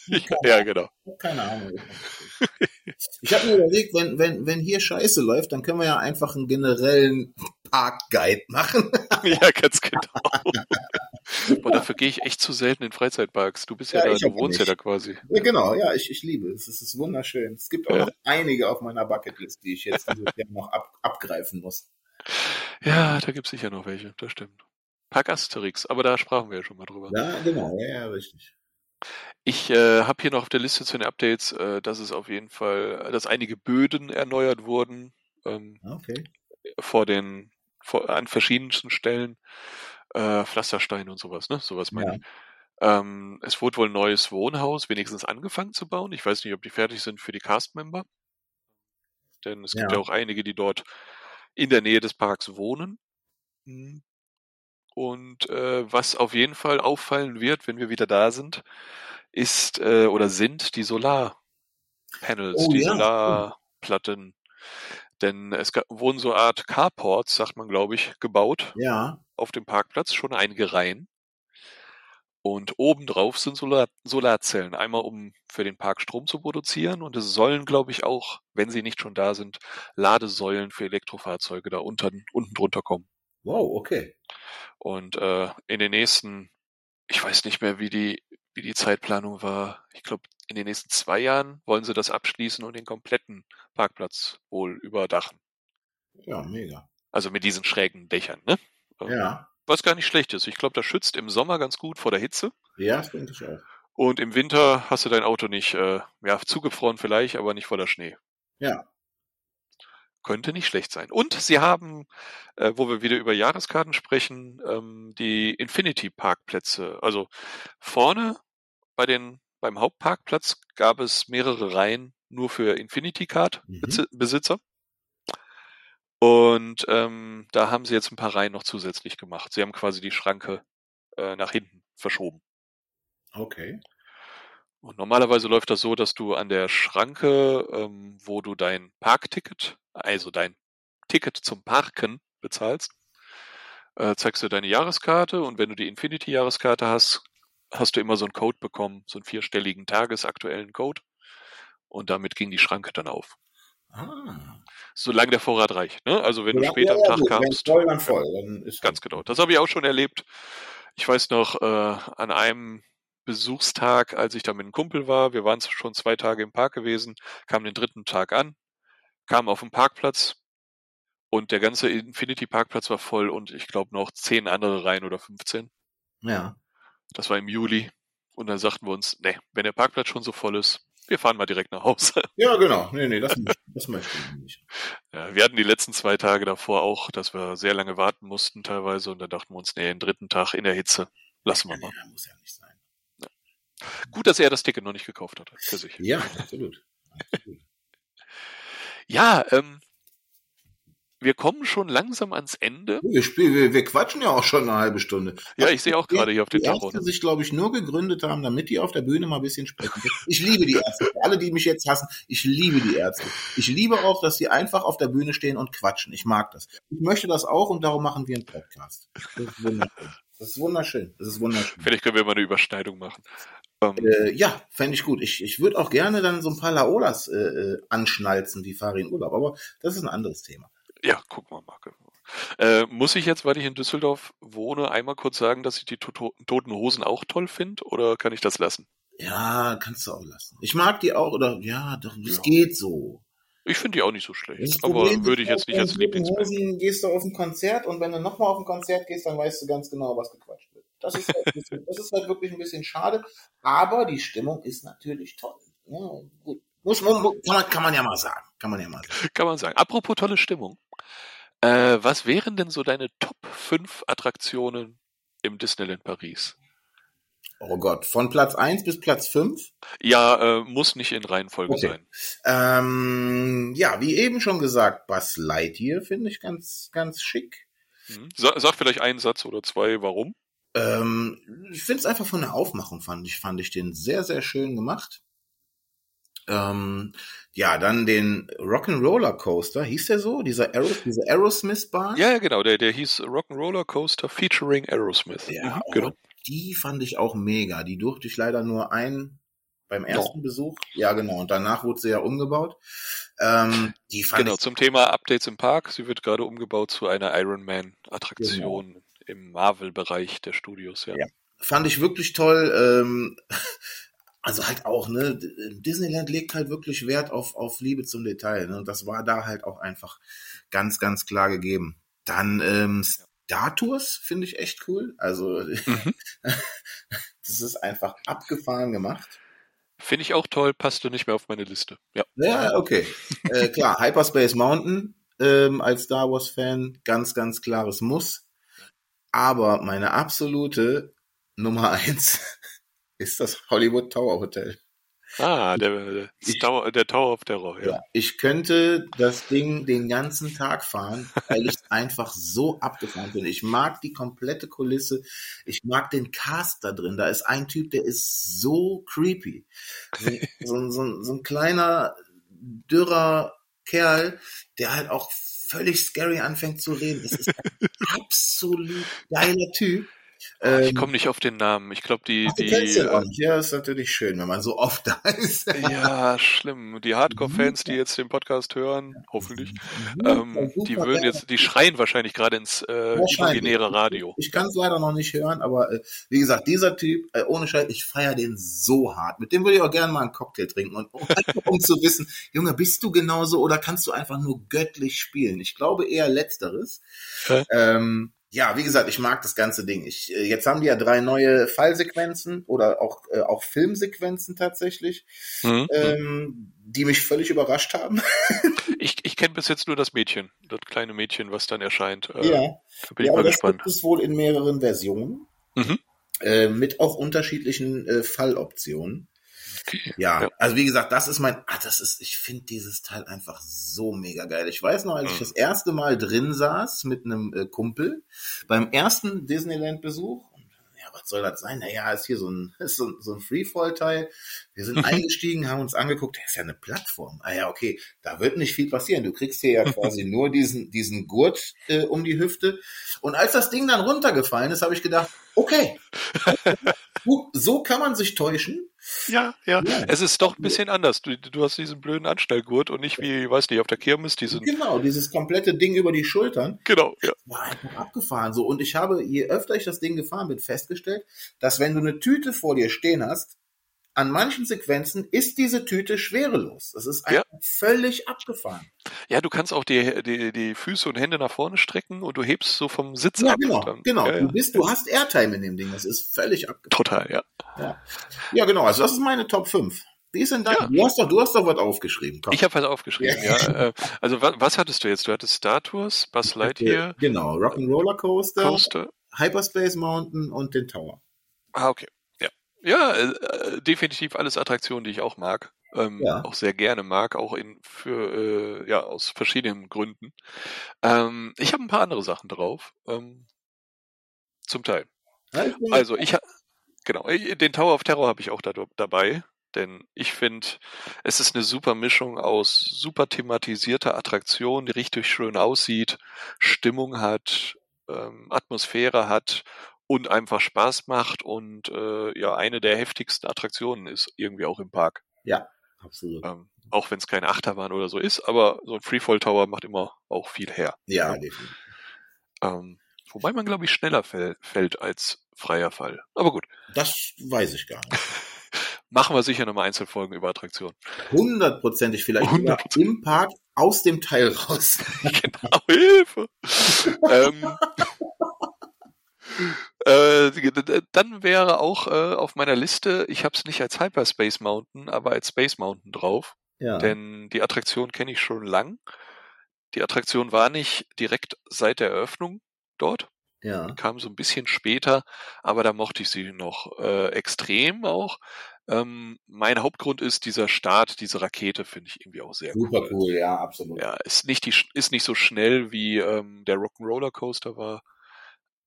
Ich, ja, genau. Ich keine Ahnung. Ich habe mir überlegt, wenn, wenn, wenn hier Scheiße läuft, dann können wir ja einfach einen generellen Parkguide machen. Ja, ganz genau. Boah, dafür gehe ich echt zu selten in Freizeitparks. Du bist ja, Ja, da, du wohnst ja nicht. da quasi. Ja, genau, ja, ich, ich liebe es. Es ist wunderschön. Es gibt auch Ja. noch einige auf meiner Bucketlist, die ich jetzt noch ab, abgreifen muss. Ja, da gibt's sicher noch welche, das stimmt. Park Asterix, aber da sprachen wir ja schon mal drüber. Ja, genau, ja, ja richtig. Ich äh, habe hier noch auf der Liste zu den Updates, äh, dass es auf jeden Fall, dass einige Böden erneuert wurden ähm, Okay. vor den, vor, an verschiedensten Stellen, äh, Pflastersteine und sowas, ne? Sowas meine Ja. ich. Ähm, es wurde wohl ein neues Wohnhaus wenigstens angefangen zu bauen. Ich weiß nicht, ob die fertig sind für die Cast-Member. Denn es gibt Ja. auch einige, die dort in der Nähe des Parks wohnen. Hm. Und äh, was auf jeden Fall auffallen wird, wenn wir wieder da sind, ist äh, oder sind die Solarpanels, Oh, die ja. Solarplatten. Denn es wurden so eine Art Carports, sagt man, glaube ich, gebaut Ja, auf dem Parkplatz, schon einige Reihen. Und obendrauf sind Solar Solarzellen, einmal um für den Park Strom zu produzieren und es sollen, glaube ich, auch, wenn sie nicht schon da sind, Ladesäulen für Elektrofahrzeuge da unten, unten drunter kommen. wow, okay. Und äh, in den nächsten, ich weiß nicht mehr, wie die, wie die Zeitplanung war. Ich glaube, in den nächsten zwei Jahren wollen sie das abschließen und den kompletten Parkplatz wohl überdachen. Ja, mega. Also mit diesen schrägen Dächern, ne? Ähm, Ja, Was gar nicht schlecht ist. Ich glaube, das schützt im Sommer ganz gut vor der Hitze. ja, das finde ich auch. Und im Winter hast du dein Auto nicht, äh, ja, zugefroren vielleicht, aber nicht voller Schnee. Ja, Könnte nicht schlecht sein. Und sie haben, äh, wo wir wieder über Jahreskarten sprechen, ähm, die Infinity Parkplätze. Also vorne bei den, beim Hauptparkplatz gab es mehrere Reihen nur für Infinity Card Mhm. Und ähm, da haben sie jetzt ein paar Reihen noch zusätzlich gemacht. Sie haben quasi die Schranke äh, nach hinten verschoben. okay. Und normalerweise läuft das so, dass du an der Schranke, ähm, wo du dein Parkticket, also dein Ticket zum Parken bezahlst, äh, zeigst du deine Jahreskarte und wenn du die Infinity-Jahreskarte hast, hast du immer so einen Code bekommen, so einen vierstelligen tagesaktuellen Code. Und damit ging die Schranke dann auf. Ah. Solange der Vorrat reicht. Ne? Also wenn du Ja, später ja, am Tag gut, kamst. voll, dann voll. Dann ist Ganz genau. Das habe ich auch schon erlebt. Ich weiß noch, äh, an einem Besuchstag, als ich da mit einem Kumpel war, wir waren schon zwei Tage im Park gewesen, kam den dritten Tag an, kam auf den Parkplatz und der ganze Infinity Parkplatz war voll und ich glaube noch zehn andere Reihen oder 15. Ja. Das war im Juli. Und dann sagten wir uns, nee, wenn der Parkplatz schon so voll ist, wir fahren mal direkt nach Hause. Ja, genau. Nee, nee, das, das möchte ich nicht. Ja, wir hatten die letzten zwei Tage davor auch, dass wir sehr lange warten mussten teilweise und dann dachten wir uns, nee, den dritten Tag in der Hitze, lassen wir Ja, mal. ja, muss ja nicht sein. Gut, dass er das Ticket noch nicht gekauft hat für sich. Ja, absolut. absolut. Ja, ähm, wir kommen schon langsam ans Ende. Wir, spielen, wir, quatschen ja auch schon eine halbe Stunde. Ja, ich sehe auch gerade hier auf den die Tacho. Ärzte sich, glaube ich, nur gegründet haben, damit die auf der Bühne mal ein bisschen sprechen. Ich liebe die Ärzte. Für Alle, die mich jetzt hassen, ich liebe die Ärzte. Ich liebe auch, dass sie einfach auf der Bühne stehen und quatschen. Ich mag das. Ich möchte das auch und darum machen wir einen Podcast. Das ist wunderschön. Das ist wunderschön. Das ist wunderschön. Vielleicht können wir mal eine Überschneidung machen. Ähm, Äh, ja, fände ich gut. Ich, ich würde auch gerne dann so ein paar Laolas äh, äh, anschnalzen, die fahren in Urlaub. Aber das ist ein anderes Thema. Ja, guck mal, Marke. Äh, muss ich jetzt, weil ich in Düsseldorf wohne, einmal kurz sagen, dass ich die to Toten Hosen auch toll finde oder kann ich das lassen? Ja, kannst du auch lassen. Ich mag die auch, oder ja, doch, Ja. geht so. Ich finde die auch nicht so schlecht, aber würde ich jetzt nicht als Toten Lieblingsband. Hosen gehst du auf ein Konzert und wenn du nochmal auf ein Konzert gehst, dann weißt du ganz genau, was gequatscht wird. Das ist halt, bisschen, das ist halt wirklich ein bisschen schade, aber die Stimmung ist natürlich toll. Ja, gut. Muss, muss, muss- kann, man, kann man ja mal sagen. Kann man ja mal sagen. Kann man sagen. Apropos tolle Stimmung. Äh, was wären denn so deine Top 5 Attraktionen im Disneyland Paris? Oh Gott, von Platz 1 bis Platz 5. Ja, äh, muss nicht in Reihenfolge Okay. sein. Ähm, ja, wie eben schon gesagt, Buzz Lightyear finde ich ganz, ganz schick. Mhm. Sa sag vielleicht einen Satz oder zwei, warum? Ähm, ich finde es einfach von der Aufmachung fand ich, fand ich den sehr, sehr schön gemacht. Ähm, ja, dann den Rock'n'Roller Coaster, hieß der so? Dieser Aero, diese Aerosmith-Bahn? Ja, genau, der, der hieß Rock'n'Roller Coaster featuring Aerosmith. Ja, Mhm, genau. die fand ich auch mega. Die durfte ich leider nur ein beim ersten Besuch. Ja, genau. Und danach wurde sie ja umgebaut. Ähm, die fand Genau, ich zum Thema Updates im Park. Sie wird gerade umgebaut zu einer Iron Man-Attraktion im Marvel-Bereich der Studios. Ja. Ja. fand ich wirklich toll. Ähm, also halt auch, ne, Disneyland legt halt wirklich Wert auf, auf Liebe zum Detail. Ne? Und das war da halt auch einfach ganz, ganz klar gegeben. Dann ähm, Star Tours finde ich echt cool. Also Mhm. das ist einfach abgefahren gemacht. Finde ich auch toll, passte nicht mehr auf meine Liste. Ja. Ja, okay. äh, klar, Hyperspace Mountain ähm, als Star Wars-Fan, ganz, ganz klares Muss. Aber meine absolute Nummer eins ist das Hollywood Tower Hotel. Ah, der, der, Ich- Tower, der Tower of Terror. Ja. Ja. Ich könnte das Ding den ganzen Tag fahren, weil ich einfach so abgefahren bin. Ich mag die komplette Kulisse. Ich mag den Cast da drin. Da ist ein Typ, der ist so creepy. So, so, so, so ein kleiner, dürrer Kerl, der halt auch völlig scary anfängt zu reden. Es ist ein absolut geiler Typ. Ah, ich Ähm, komme nicht auf den Namen. Ich glaube, die, ach, die, auch äh. Ja, ist natürlich schön, wenn man so oft da ist. ja, schlimm. Die Hardcore-Fans, die jetzt den Podcast hören, hoffentlich, Super, ähm, die würden jetzt, die schreien wahrscheinlich gerade ins äh, imaginäre Radio. Ich kann es leider noch nicht hören, aber äh, wie gesagt, dieser Typ, äh, ohne Scheiß, ich feiere den so hart. Mit dem würde ich auch gerne mal einen Cocktail trinken. Und um, zu wissen, Junge, bist du genauso oder kannst du einfach nur göttlich spielen? Ich glaube eher letzteres. Ähm, ja, wie gesagt, ich mag das ganze Ding. Ich, äh, jetzt haben die ja drei neue Fallsequenzen oder auch, äh, auch Filmsequenzen tatsächlich, Mhm. ähm, die mich völlig überrascht haben. Ich, ich kenne bis jetzt nur das Mädchen, das kleine Mädchen, was dann erscheint. Äh, ja. Da bin ja, ich mal das gespannt. gibt es wohl in mehreren Versionen. Mhm. Äh, mit auch unterschiedlichen äh, Falloptionen. Ja, Ja. also wie gesagt, das ist mein, ah, das ist, ich finde dieses Teil einfach so mega geil. Ich weiß noch, als ich Mhm. das erste Mal drin saß mit einem äh, Kumpel beim ersten Disneyland-Besuch. Ja, was soll das sein? Naja, ist hier so ein, ist so, so ein Freefall-Teil. Wir sind eingestiegen, haben uns angeguckt, das ist ja eine Plattform. Ah ja, okay, da wird nicht viel passieren. Du kriegst hier ja quasi nur diesen, diesen Gurt äh, um die Hüfte. Und als das Ding dann runtergefallen ist, habe ich gedacht, okay, so kann man sich täuschen. Ja, ja, Ja. Es ist doch ein bisschen anders. Du, du hast diesen blöden Anstellgurt und nicht wie, weiß nicht, auf der Kirmes diesen. Genau, dieses komplette Ding über die Schultern Genau, ja. war einfach abgefahren. So, und ich habe, je öfter ich das Ding gefahren bin, festgestellt, dass wenn du eine Tüte vor dir stehen hast, an manchen Sequenzen ist diese Tüte schwerelos. Das ist Ja. einfach völlig abgefahren. Ja, du kannst auch die, die, die Füße und Hände nach vorne strecken und du hebst so vom Sitz Ja, ab. genau, Dann, genau. Ja, ja. Du bist, du hast Airtime in dem Ding. Das ist völlig abgefahren. Total, ja. Ja. ja, genau. Also das ist meine Top 5. Wie ist denn da? Ja. Du hast doch, du hast doch was aufgeschrieben. Komm. Ich habe was aufgeschrieben, ja. Äh, also was, was hattest du jetzt? Du hattest Star Tours, Buzz Lightyear, Genau, Rock'n'Roller Coaster, Coaster. Hyperspace Mountain und den Tower. Ah, okay. Ja. Äh, definitiv alles Attraktionen, die ich auch mag. ähm, Ja. auch sehr gerne mag, auch in für äh, ja aus verschiedenen Gründen. Ähm, ich habe ein paar andere Sachen drauf, ähm, zum Teil. Also ich genau, den Tower of Terror habe ich auch da, dabei, denn ich finde, es ist eine super Mischung aus super thematisierter Attraktion, die richtig schön aussieht, Stimmung hat, ähm, Atmosphäre hat und einfach Spaß macht und äh, ja eine der heftigsten Attraktionen ist irgendwie auch im Park. ja, absolut. Ähm, auch wenn es keine Achterbahn oder so ist, aber so ein Freefall Tower macht immer auch viel her. Ja, definitiv. Ähm, wobei man glaube ich schneller fäll, fällt als freier Fall. Aber gut. Das weiß ich gar nicht. Machen wir sicher nochmal Einzelfolgen über Attraktionen. Hundertprozentig vielleicht sogar 100%. im Park aus dem Teil raus. genau, Hilfe. ähm, äh, dann wäre auch äh, auf meiner Liste, ich habe es nicht als Hyperspace Mountain, aber als Space Mountain drauf, Ja. denn die Attraktion kenne ich schon lang. Die Attraktion war nicht direkt seit der Eröffnung dort, ja. kam so ein bisschen später, aber da mochte ich sie noch äh, extrem auch. Ähm, mein Hauptgrund ist dieser Start, diese Rakete finde ich irgendwie auch sehr Super cool. cool, ja, absolut. Ja, ist nicht die, ist nicht so schnell wie ähm, der Rock'n'Roller Coaster war,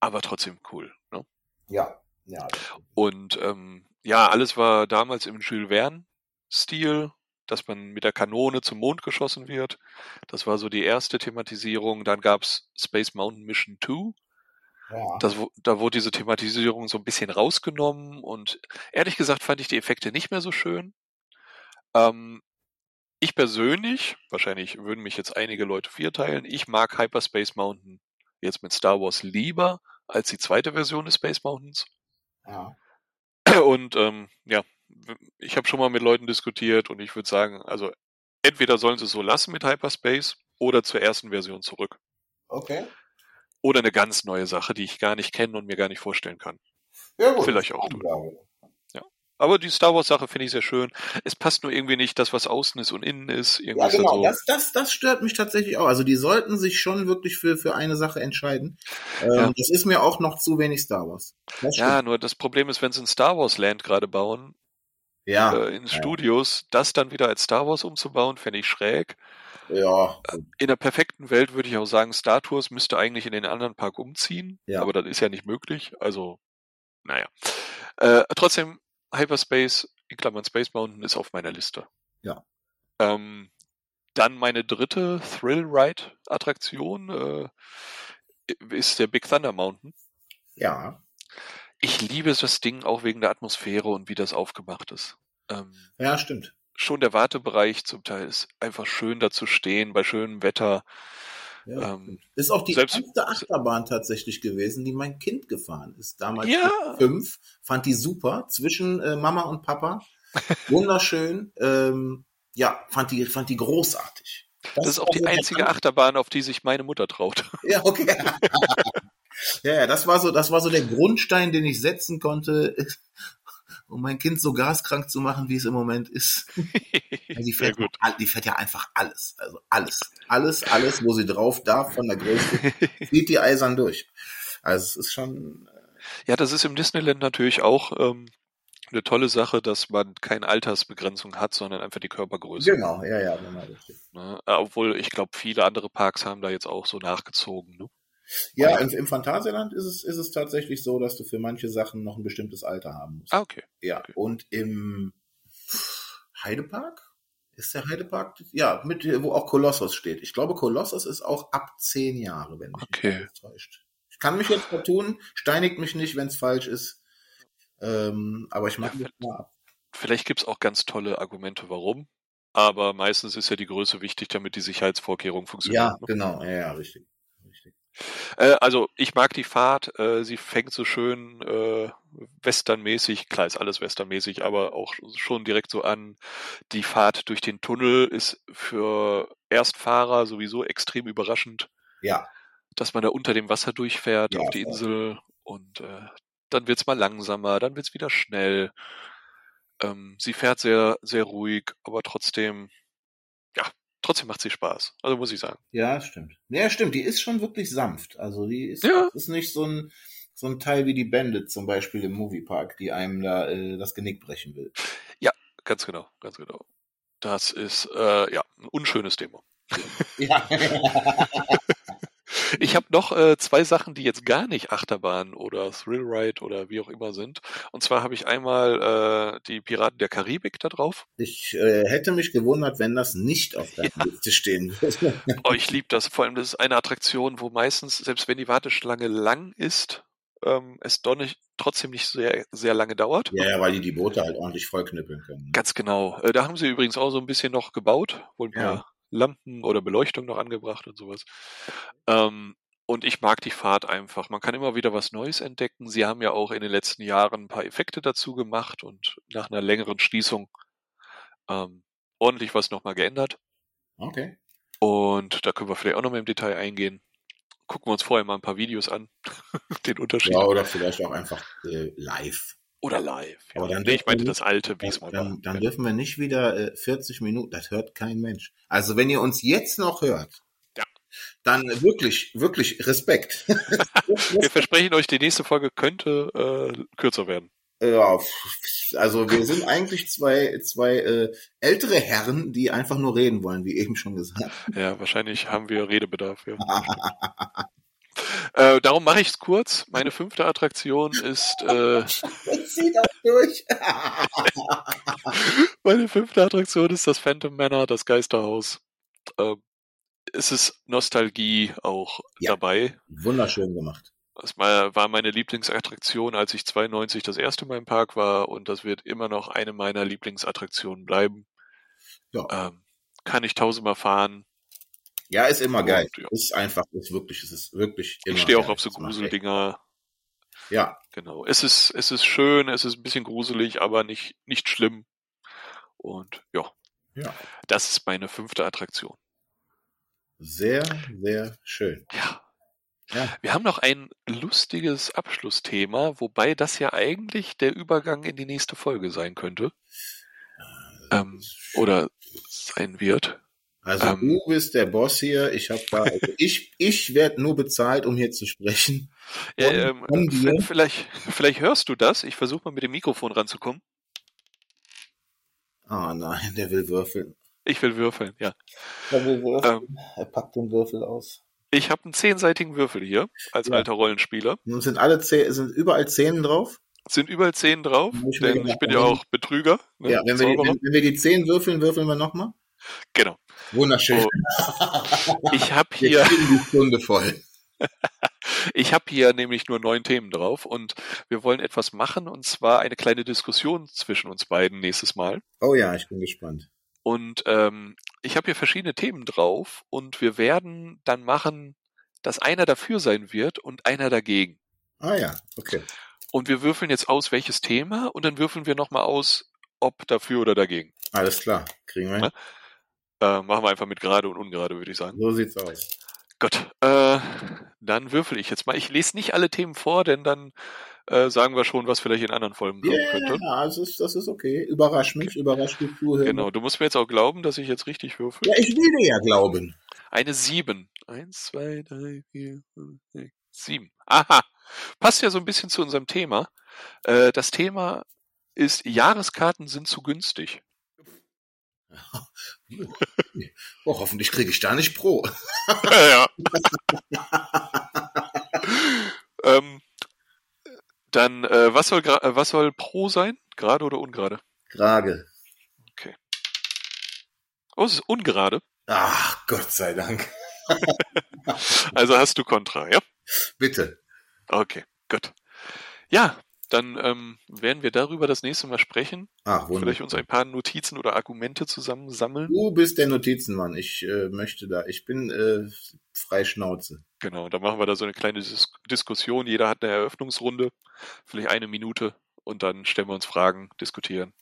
aber trotzdem cool. Ne? Ja. ja. Und ähm, ja, alles war damals im Jules Verne-Stil, dass man mit der Kanone zum Mond geschossen wird. Das war so die erste Thematisierung. Dann gab's Space Mountain Mission 2. ja. Das, da wurde diese Thematisierung so ein bisschen rausgenommen und ehrlich gesagt fand ich die Effekte nicht mehr so schön. Ähm, ich persönlich, wahrscheinlich würden mich jetzt einige Leute vierteilen, ich mag Hyperspace Mountain jetzt mit Star Wars lieber als die zweite Version des Space Mountains. ja. Und ähm, ja, ich habe schon mal mit Leuten diskutiert und ich würde sagen, also entweder sollen sie es so lassen mit Hyperspace oder zur ersten Version zurück. Okay. Oder eine ganz neue Sache, die ich gar nicht kenne und mir gar nicht vorstellen kann. Ja, gut. Vielleicht auch tun. Aber die Star Wars Sache finde ich sehr schön. Es passt nur irgendwie nicht, das was außen ist und innen ist. Irgendwie Ja, genau. so. Das, das, das stört mich tatsächlich auch. Also die sollten sich schon wirklich für, für eine Sache entscheiden. Ähm, Ja. Das ist mir auch noch zu wenig Star Wars. Ja, nur das Problem ist, wenn sie ein Star Wars Land gerade bauen, ja. äh, in ja. Studios, das dann wieder als Star Wars umzubauen, fände ich schräg. Ja. In der perfekten Welt würde ich auch sagen, Star Tours müsste eigentlich in den anderen Park umziehen, Ja. aber das ist ja nicht möglich. Also, naja. Äh, trotzdem, Hyperspace, in Klammern Space Mountain, ist auf meiner Liste. Ja. Ähm, dann meine dritte Thrill-Ride-Attraktion äh, ist der Big Thunder Mountain. Ja. Ich liebe das Ding auch wegen der Atmosphäre und wie das aufgemacht ist. Ähm, Ja, stimmt. schon der Wartebereich zum Teil ist einfach schön da zu stehen bei schönem Wetter. Ja. Ähm, ist auch die selbst- erste Achterbahn tatsächlich gewesen, die mein Kind gefahren ist. Damals Ja. fünf. Fand die super. Zwischen äh, Mama und Papa. Wunderschön. ähm, ja, fand die, fand die großartig. Das ist auch die einzige Achterbahn, auf die sich meine Mutter traut. Ja, okay. ja, ja, das war so, das war so der Grundstein, den ich setzen konnte, um mein Kind so gaskrank zu machen, wie es im Moment ist. Ja, Die fährt, all- die fährt ja einfach alles. Also alles. Alles, alles, wo sie drauf darf von der Größe, zieht die eisern durch. Also es ist schon, Ja, das ist im Disneyland natürlich auch ähm, eine tolle Sache, dass man keine Altersbegrenzung hat, sondern einfach die Körpergröße. genau, ja, ja, genau, richtig. Ne? Äh, Obwohl ich glaube, viele andere Parks haben da jetzt auch so nachgezogen. Ne? Ja, im, im Phantasialand ist es, ist es tatsächlich so, dass du für manche Sachen noch ein bestimmtes Alter haben musst. Ah, okay. Ja, Okay. und im Heidepark? Ist der Heidepark? Ja, mit, wo auch Kolossos steht. Ich glaube, Kolossos ist auch ab zehn Jahre, wenn mich Okay. nicht täuscht. Ich kann mich jetzt vertun, steinigt mich nicht, wenn es falsch ist. Ähm, aber ich mache Ja, das mal ab. Vielleicht gibt's auch ganz tolle Argumente, warum. Aber meistens ist ja die Größe wichtig, damit die Sicherheitsvorkehrungen funktionieren. Ja, ne? genau, ja, ja, richtig. Äh, also ich mag die Fahrt, äh, sie fängt so schön äh, westernmäßig, klar ist alles westernmäßig, aber auch schon direkt so an. Die Fahrt durch den Tunnel ist für Erstfahrer sowieso extrem überraschend, Ja, dass man da unter dem Wasser durchfährt Ja, auf die. Insel und äh, dann wird's mal langsamer, dann wird's wieder schnell. Ähm, sie fährt sehr, sehr ruhig, aber trotzdem, ja, trotzdem macht sie Spaß. Also muss ich sagen. ja, stimmt. Ja, stimmt, die ist schon wirklich sanft. Also die ist, Ja. ist nicht so ein, so ein Teil wie die Bandit zum Beispiel im Moviepark, die einem da äh, das Genick brechen will. Ganz genau, ganz genau. Das ist äh, ja ein unschönes Thema. Ja. Ich habe noch äh, zwei Sachen, die jetzt gar nicht Achterbahn oder Thrillride oder wie auch immer sind. Und zwar habe ich einmal äh, die Piraten der Karibik da drauf. Ich äh, hätte mich gewundert, wenn das nicht auf der Liste stehen würde. Oh, ich liebe das. Vor allem, das ist eine Attraktion, wo meistens, selbst wenn die Warteschlange lang ist, ähm, es doch nicht, trotzdem nicht sehr, sehr lange dauert. Ja, ja, weil die die Boote halt ordentlich vollknüppeln können. Ganz genau. Äh, da haben sie übrigens auch so ein bisschen noch gebaut, wohl ein paar Ja. Lampen oder Beleuchtung noch angebracht und sowas. Ähm, und ich mag die Fahrt einfach. Man kann immer wieder was Neues entdecken. Sie haben ja auch in den letzten Jahren ein paar Effekte dazu gemacht und nach einer längeren Schließung ähm, ordentlich was nochmal geändert. Okay. Und da können wir vielleicht auch nochmal im Detail eingehen. Gucken wir uns vorher mal ein paar Videos an, den Unterschied. Ja, oder vielleicht auch einfach äh, live. Oder live. Ja. Aber dann nee, ich meinte das alte, wie es mal war. Dann, dann Genau. dürfen wir nicht wieder äh, 40 Minuten, das hört kein Mensch. Also wenn ihr uns jetzt noch hört, Ja. dann wirklich, wirklich Respekt. Wir versprechen euch, die nächste Folge könnte äh, kürzer werden. Ja, also wir sind eigentlich zwei, zwei äh, ältere Herren, die einfach nur reden wollen, wie eben schon gesagt. Ja, wahrscheinlich haben wir Redebedarf. Ja. äh, darum mache ich es kurz. Meine fünfte Attraktion ist äh, Das zieht auch durch. meine fünfte Attraktion ist das Phantom Manor, das Geisterhaus. Ähm, es ist Nostalgie auch Ja. dabei. Wunderschön gemacht. Das war war meine Lieblingsattraktion, als ich 92 das erste Mal im Park war und das wird immer noch eine meiner Lieblingsattraktionen bleiben. Ja. Ähm, kann ich tausendmal fahren. Ja, ist immer geil. Und, ja. Ist einfach, ist wirklich, es ist wirklich immer Ich stehe auch geil. auf so Gruseldinger. Ja, Genau. Es ist, es ist schön, es ist ein bisschen gruselig, aber nicht, nicht schlimm. Und ja, ja. das ist meine fünfte Attraktion. Sehr, sehr schön. Ja. Ja. Wir haben noch ein lustiges Abschlussthema, wobei das ja eigentlich der Übergang in die nächste Folge sein könnte. Ähm, oder sein wird. Also ähm, du bist der Boss hier. Ich habe da, also ich, ich werde nur bezahlt, um hier zu sprechen. Ja, ähm, vielleicht, vielleicht hörst du das. Ich versuche mal mit dem Mikrofon ranzukommen. Ah nein, der will würfeln. Ich will würfeln, ja. Er will würfeln. Ähm, er packt den Würfel aus. ich habe einen zehnseitigen Würfel hier als Ja. alter Rollenspieler. Nun sind alle zehn, sind überall Zähnen drauf. Sind überall zehn drauf, ich denn ich bin ja auch Betrüger. ne, Ja, wenn wir, die, wenn, wenn wir die Zehn würfeln, würfeln wir nochmal. Genau. Wunderschön. Oh, Ich habe hier, die Stunde voll. ich habe hier nämlich nur neun Themen drauf und wir wollen etwas machen und zwar eine kleine Diskussion zwischen uns beiden nächstes Mal. Oh ja, ich bin gespannt. Und ähm, ich habe hier verschiedene Themen drauf und wir werden dann machen, dass einer dafür sein wird und einer dagegen. Ah ja, okay. Und wir würfeln jetzt aus, welches Thema und dann würfeln wir nochmal aus, ob dafür oder dagegen. Alles klar. Kriegen wir hin. Äh, machen wir einfach mit gerade und ungerade, würde ich sagen. So sieht's aus. Gut, äh, dann würfel ich jetzt mal. Ich lese nicht alle Themen vor, denn dann äh, sagen wir schon, was vielleicht in anderen Folgen kommen Ja, könnte. das ist, das ist okay. Überrasch mich, überrasch die Zuhörer. Genau, du musst mir jetzt auch glauben, dass ich jetzt richtig würfel. Ja, ich will dir ja glauben. Eine sieben. Eins, zwei, drei, vier, fünf, sechs, sieben. Aha. Passt ja so ein bisschen zu unserem Thema. Äh, das Thema ist, Jahreskarten sind zu günstig. Oh, hoffentlich kriege ich da nicht Pro. ja. ähm, dann, äh, was soll, äh, was soll pro sein? Gerade oder ungerade? Gerade. Oh, es ist ungerade. Ach, Gott sei Dank. Also hast du Kontra, ja? Bitte. Okay, gut. Ja, dann ähm, werden wir darüber das nächste Mal sprechen. Ach, Vielleicht uns ein paar Notizen oder Argumente zusammensammeln. Du bist der Notizenmann. Ich äh, möchte da, ich bin äh, frei Schnauze. Genau, dann machen wir da so eine kleine Dis Diskussion. Jeder hat eine Eröffnungsrunde, vielleicht eine Minute und dann stellen wir uns Fragen, diskutieren.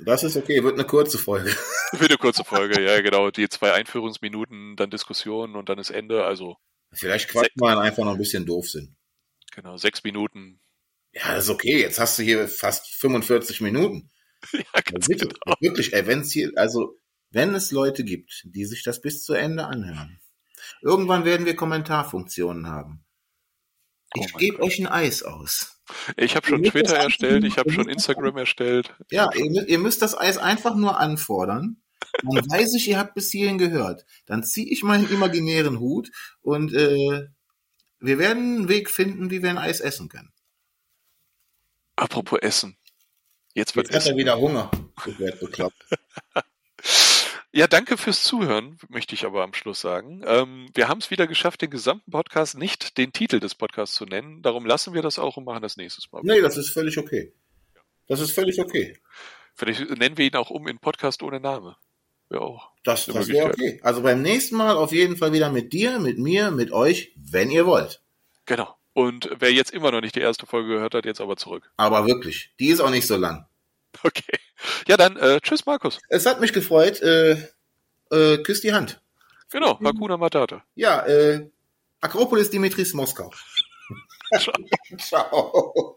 Das ist okay, wird eine kurze Folge. Für eine kurze Folge, ja genau. Die zwei Einführungsminuten, dann Diskussion und dann ist Ende. Also Vielleicht quatschen wir einfach noch ein bisschen doof sind. genau, sechs Minuten. Ja, das ist okay. Jetzt hast du hier fast 45 Minuten. ja, Also ganz bitte, genau. wirklich, ey, wenn's hier, also, wenn es Leute gibt, die sich das bis zu Ende anhören, irgendwann werden wir Kommentarfunktionen haben. Oh Ich mein gebe euch ein Eis aus. Ich habe schon Twitter erstellt, ich habe schon Instagram erstellt. Ja, ihr, ihr müsst das Eis einfach nur anfordern. dann weiß ich, ihr habt bis hierhin gehört. Dann ziehe ich meinen imaginären Hut und äh, wir werden einen Weg finden, wie wir ein Eis essen können. Apropos Essen. Jetzt wird Jetzt hat er wieder Hunger. Ja, danke fürs Zuhören, möchte ich aber am Schluss sagen. Ähm, wir haben es wieder geschafft, den gesamten Podcast nicht den Titel des Podcasts zu nennen. Darum lassen wir das auch und machen das nächstes Mal. Nee, das ist völlig okay. Das ist völlig okay. Vielleicht nennen wir ihn auch um in Podcast ohne Name. Ja auch. Das, das wäre okay. Also beim nächsten Mal auf jeden Fall wieder mit dir, mit mir, mit euch, wenn ihr wollt. Genau. Und wer jetzt immer noch nicht die erste Folge gehört hat, jetzt aber zurück. Aber wirklich, die ist auch nicht so lang. Okay. Ja, dann äh, tschüss, Markus. Es hat mich gefreut. Äh, äh, küss die Hand. Genau, Hakuna Matata. Ja, äh, Akropolis Dimitris Moskau. Ciao. Ciao.